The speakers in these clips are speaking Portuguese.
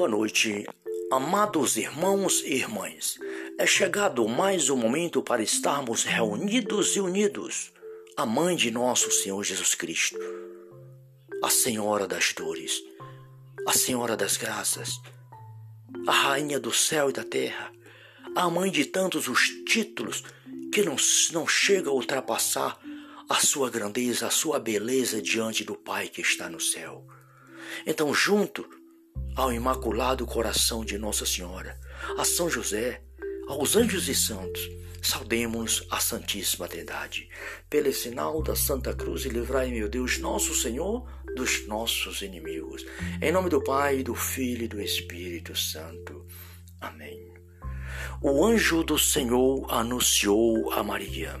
Boa noite, amados irmãos e irmãs. É chegado mais um momento para estarmos reunidos e unidos. A mãe de nosso Senhor Jesus Cristo, a Senhora das dores, a Senhora das graças, a Rainha do céu e da terra, a mãe de tantos os títulos que não, não chega a ultrapassar a sua grandeza, a sua beleza diante do Pai que está no céu. Então, junto ao Imaculado Coração de Nossa Senhora, a São José, aos anjos e santos, saudemos a Santíssima Trindade. Pelo sinal da Santa Cruz, livrai, meu Deus, nosso Senhor, dos nossos inimigos. Em nome do Pai, do Filho e do Espírito Santo. Amém. O anjo do Senhor anunciou a Maria,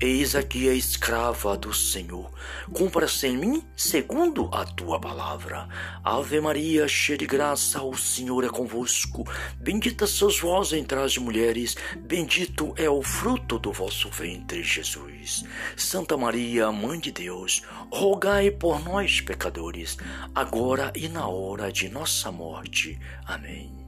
Eis aqui a escrava do Senhor. Cumpra-se em mim segundo a tua palavra. Ave Maria, cheia de graça, o Senhor é convosco. Bendita sois vós entre as mulheres, bendito é o fruto do vosso ventre, Jesus. Santa Maria, Mãe de Deus, rogai por nós, pecadores, agora e na hora de nossa morte. Amém.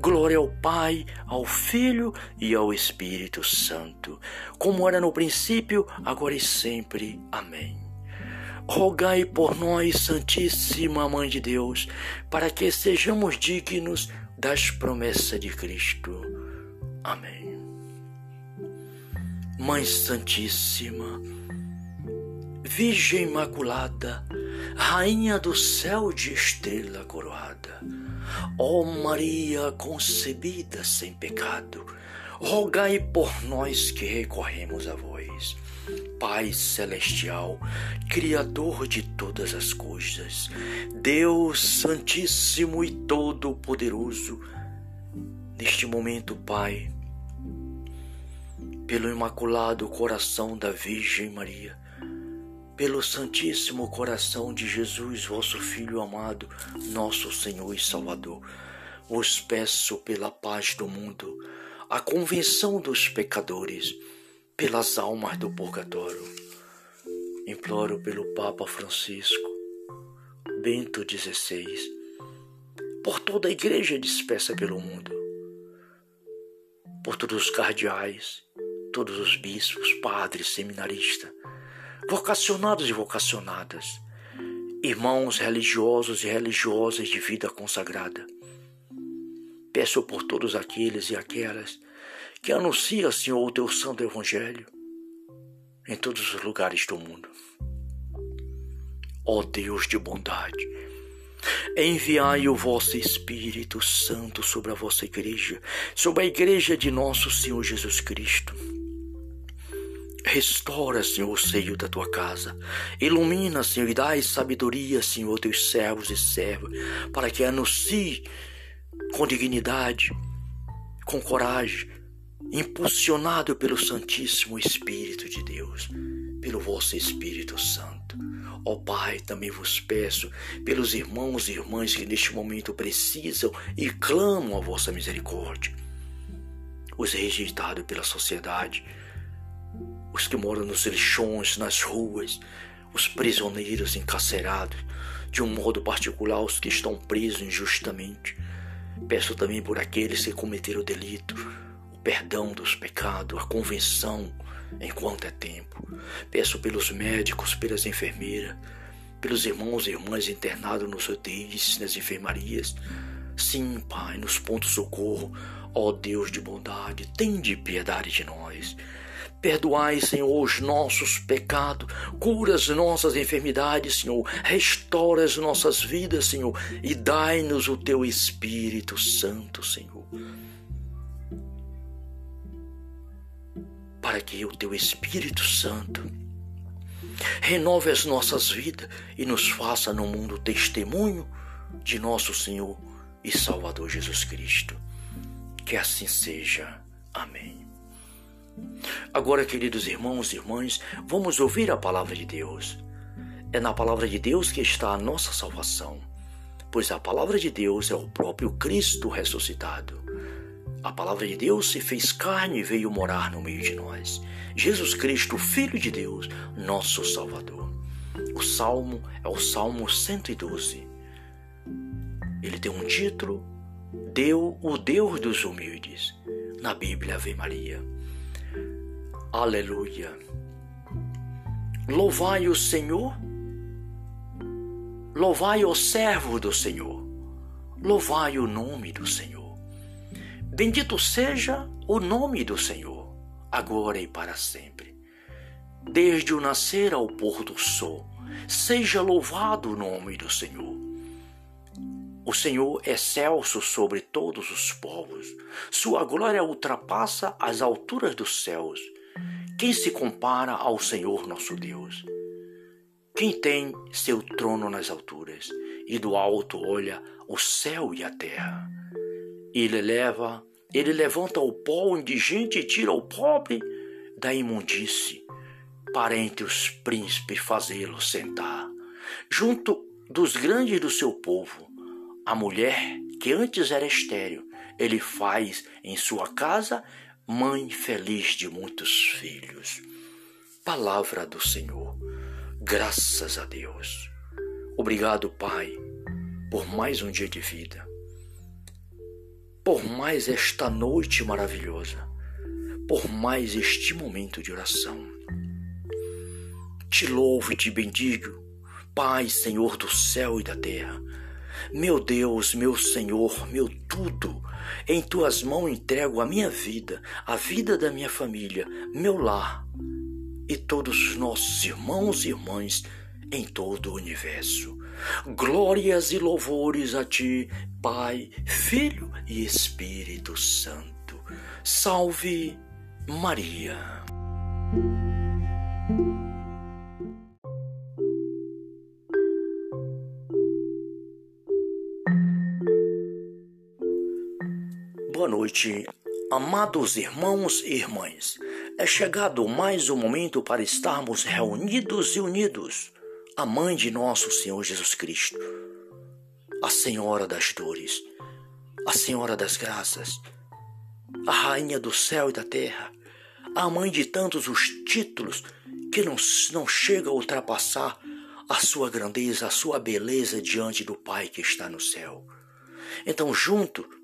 Glória ao Pai, ao Filho e ao Espírito Santo, como era no princípio, agora e sempre. Amém. Rogai por nós, Santíssima Mãe de Deus, para que sejamos dignos das promessas de Cristo. Amém. Mãe Santíssima, Virgem Imaculada, Rainha do céu de estrela coroada, Ó Maria concebida sem pecado, rogai por nós que recorremos a vós. Pai celestial, Criador de todas as coisas, Deus Santíssimo e Todo-Poderoso, neste momento, Pai, pelo Imaculado Coração da Virgem Maria, pelo Santíssimo Coração de Jesus, vosso Filho amado, nosso Senhor e Salvador, vos peço pela paz do mundo, a convenção dos pecadores, pelas almas do purgatório. Imploro pelo Papa Francisco, Bento XVI, por toda a igreja dispersa pelo mundo, por todos os cardeais, todos os bispos, padres, seminaristas, vocacionados e vocacionadas, irmãos religiosos e religiosas de vida consagrada. Peço por todos aqueles e aquelas que anunciam, Senhor, o teu santo evangelho em todos os lugares do mundo. Ó Deus de bondade, enviai o vosso Espírito Santo sobre a vossa igreja, sobre a igreja de nosso Senhor Jesus Cristo Restaura, Senhor, o seio da tua casa. Ilumina, Senhor, e dai sabedoria, Senhor, teus servos e servas, para que anuncie com dignidade, com coragem, impulsionado pelo Santíssimo Espírito de Deus, pelo vosso Espírito Santo. Ó Pai, também vos peço pelos irmãos e irmãs que neste momento precisam e clamam a vossa misericórdia, os rejeitados pela sociedade, os que moram nos lixões, nas ruas, os prisioneiros encarcerados, de um modo particular os que estão presos injustamente. Peço também por aqueles que cometeram delito, o perdão dos pecados, a convenção enquanto é tempo. Peço pelos médicos, pelas enfermeiras, pelos irmãos e irmãs internados nos UTIs, nas enfermarias. Sim, Pai, nos pontos de socorro, ó Deus de bondade, tende piedade de nós. Perdoai, Senhor, os nossos pecados, cura as nossas enfermidades, Senhor, restaura as nossas vidas, Senhor, e dai-nos o teu Espírito Santo, Senhor. Para que o teu Espírito Santo renove as nossas vidas e nos faça no mundo testemunho de nosso Senhor e Salvador Jesus Cristo. Que assim seja. Amém. Agora, queridos irmãos e irmãs, vamos ouvir a palavra de Deus. É na palavra de Deus que está a nossa salvação, pois a palavra de Deus é o próprio Cristo ressuscitado. A palavra de Deus se fez carne e veio morar no meio de nós. Jesus Cristo, Filho de Deus, nosso Salvador. O salmo é o Salmo 112. Ele tem um título: Deu o Deus dos humildes. Na Bíblia, Ave Maria. Aleluia. Louvai o Senhor. Louvai o servo do Senhor. Louvai o nome do Senhor. Bendito seja o nome do Senhor, agora e para sempre. Desde o nascer ao pôr do sol, seja louvado o nome do Senhor. O Senhor é excelso sobre todos os povos. Sua glória ultrapassa as alturas dos céus. Quem se compara ao Senhor nosso Deus? Quem tem seu trono nas alturas e do alto olha o céu e a terra? Ele leva, ele levanta o pó indigente e tira o pobre da imundície, para entre os príncipes fazê-lo sentar, junto dos grandes do seu povo a mulher que antes era estéril, ele faz em sua casa mãe feliz de muitos filhos. Palavra do Senhor. Graças a Deus. Obrigado, Pai, por mais um dia de vida. Por mais esta noite maravilhosa. Por mais este momento de oração. Te louvo e te bendigo, Pai, Senhor do céu e da terra meu Deus, meu Senhor, meu tudo, em tuas mãos entrego a minha vida, a vida da minha família, meu lar e todos os nossos irmãos e irmãs em todo o universo. Glórias e louvores a ti, Pai, Filho e Espírito Santo. Salve Maria. Boa noite, amados irmãos e irmãs. É chegado mais um momento para estarmos reunidos e unidos. A mãe de nosso Senhor Jesus Cristo, a Senhora das dores, a Senhora das graças, a Rainha do céu e da terra, a mãe de tantos os títulos que não, não chega a ultrapassar a sua grandeza, a sua beleza diante do Pai que está no céu. Então, junto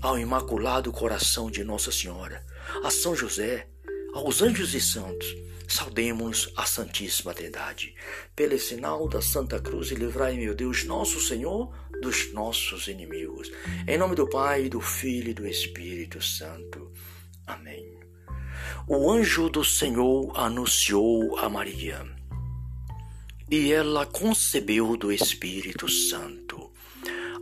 ao Imaculado Coração de Nossa Senhora, a São José, aos anjos e santos, saudemos a Santíssima Trindade. Pelo sinal da Santa Cruz, livrai, meu Deus, nosso Senhor, dos nossos inimigos. Em nome do Pai, do Filho e do Espírito Santo. Amém. O anjo do Senhor anunciou a Maria, e ela concebeu do Espírito Santo.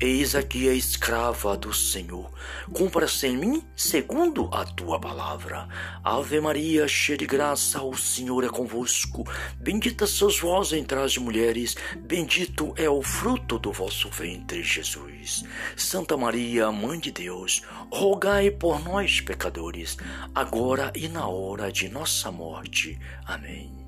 Eis aqui a escrava do Senhor. Cumpra-se em mim segundo a tua palavra. Ave Maria, cheia de graça, o Senhor é convosco. Bendita sois vós entre as mulheres, bendito é o fruto do vosso ventre, Jesus. Santa Maria, Mãe de Deus, rogai por nós, pecadores, agora e na hora de nossa morte. Amém.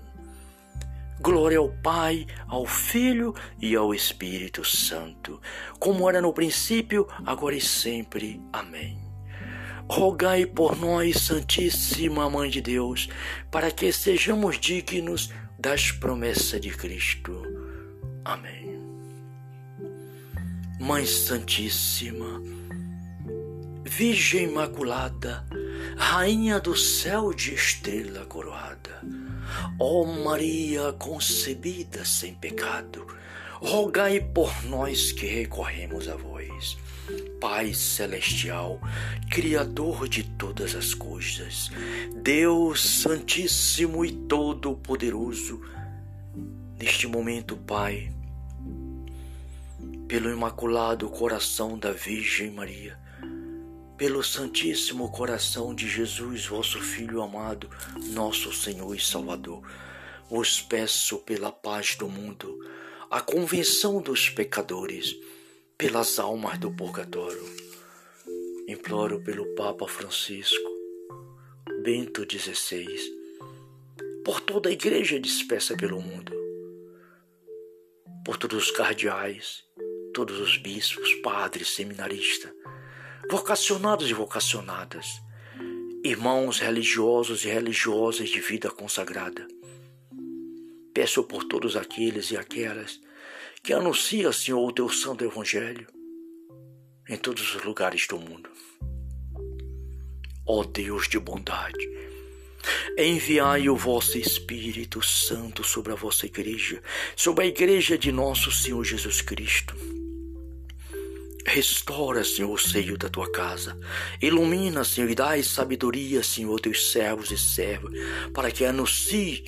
Glória ao Pai, ao Filho e ao Espírito Santo, como era no princípio, agora e sempre. Amém. Rogai por nós, Santíssima Mãe de Deus, para que sejamos dignos das promessas de Cristo. Amém. Mãe Santíssima, Virgem Imaculada, Rainha do céu de estrela coroada, Ó Maria concebida sem pecado, rogai por nós que recorremos a vós. Pai celestial, Criador de todas as coisas, Deus Santíssimo e Todo-Poderoso, neste momento, Pai, pelo Imaculado Coração da Virgem Maria, pelo Santíssimo Coração de Jesus, vosso Filho amado, nosso Senhor e Salvador, vos peço pela paz do mundo, a convenção dos pecadores, pelas almas do purgatório. Imploro pelo Papa Francisco, Bento XVI, por toda a igreja dispersa pelo mundo, por todos os cardeais, todos os bispos, padres, seminaristas, vocacionados e vocacionadas, irmãos religiosos e religiosas de vida consagrada. Peço por todos aqueles e aquelas que anunciam, Senhor, o teu santo evangelho em todos os lugares do mundo. Ó Deus de bondade, enviai o vosso Espírito Santo sobre a vossa igreja, sobre a igreja de nosso Senhor Jesus Cristo Restaura, Senhor, o seio da tua casa. Ilumina, Senhor, e dai sabedoria, Senhor, teus servos e servas, para que anuncie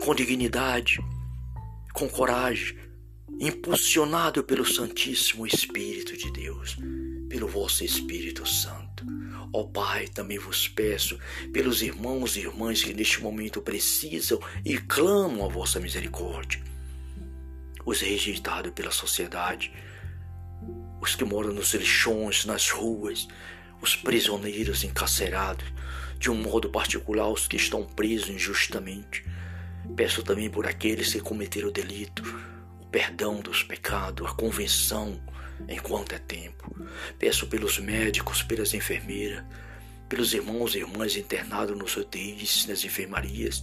com dignidade, com coragem, impulsionado pelo Santíssimo Espírito de Deus, pelo vosso Espírito Santo. Ó Pai, também vos peço pelos irmãos e irmãs que neste momento precisam e clamam a vossa misericórdia, os rejeitados pela sociedade, os que moram nos lixões, nas ruas, os prisioneiros encarcerados, de um modo particular os que estão presos injustamente. Peço também por aqueles que cometeram delito, o perdão dos pecados, a convenção enquanto é tempo. Peço pelos médicos, pelas enfermeiras, pelos irmãos e irmãs internados nos UTIs, nas enfermarias.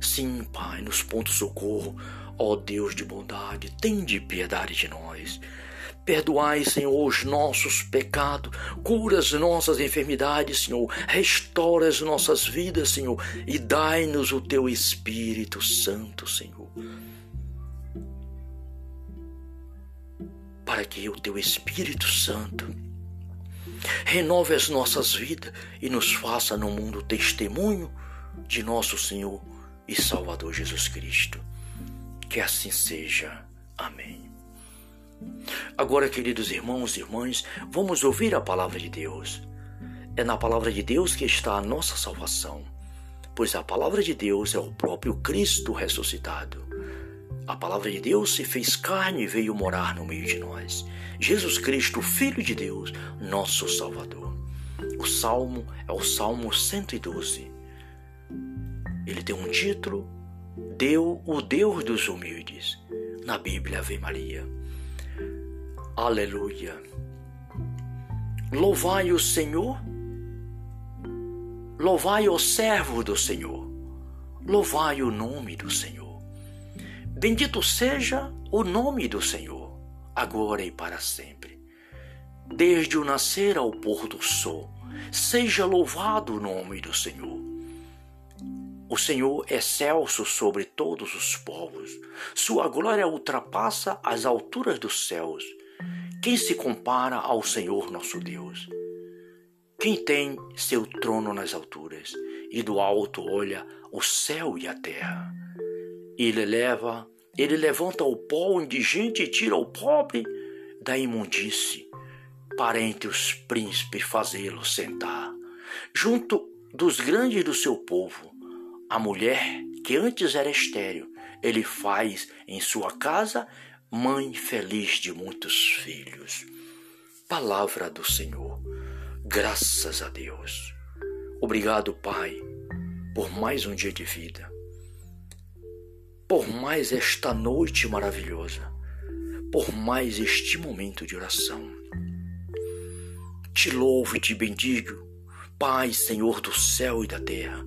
Sim, Pai, nos pontos de socorro, ó Deus de bondade, tende piedade de nós. Perdoai, Senhor, os nossos pecados, cura as nossas enfermidades, Senhor, restaura as nossas vidas, Senhor, e dai-nos o teu Espírito Santo, Senhor. Para que o teu Espírito Santo renove as nossas vidas e nos faça no mundo testemunho de nosso Senhor e Salvador Jesus Cristo. Que assim seja. Amém. Agora, queridos irmãos e irmãs, vamos ouvir a palavra de Deus. É na palavra de Deus que está a nossa salvação, pois a palavra de Deus é o próprio Cristo ressuscitado. A palavra de Deus se fez carne e veio morar no meio de nós. Jesus Cristo, Filho de Deus, nosso Salvador. O salmo é o Salmo 112. Ele tem um título: Deu o Deus dos humildes. Na Bíblia, Ave Maria. Aleluia. Louvai o Senhor, louvai o servo do Senhor, louvai o nome do Senhor. Bendito seja o nome do Senhor, agora e para sempre. Desde o nascer ao pôr do sol, seja louvado o nome do Senhor. O Senhor é excelso sobre todos os povos, sua glória ultrapassa as alturas dos céus quem se compara ao Senhor nosso Deus? Quem tem seu trono nas alturas e do alto olha o céu e a terra? Ele leva, ele levanta o pó indigente e tira o pobre da imundície, para entre os príncipes fazê-lo sentar, junto dos grandes do seu povo, a mulher que antes era estéril, ele faz em sua casa mãe feliz de muitos filhos. Palavra do Senhor, graças a Deus. Obrigado, Pai, por mais um dia de vida, por mais esta noite maravilhosa, por mais este momento de oração. Te louvo e te bendigo, Pai, Senhor do céu e da terra.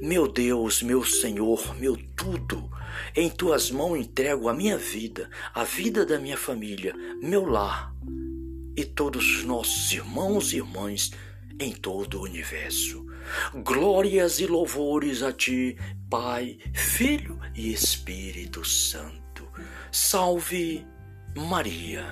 Meu Deus, meu Senhor, meu tudo, em tuas mãos entrego a minha vida, a vida da minha família, meu lar e todos os nossos irmãos e irmãs em todo o universo. Glórias e louvores a ti, Pai, Filho e Espírito Santo. Salve Maria.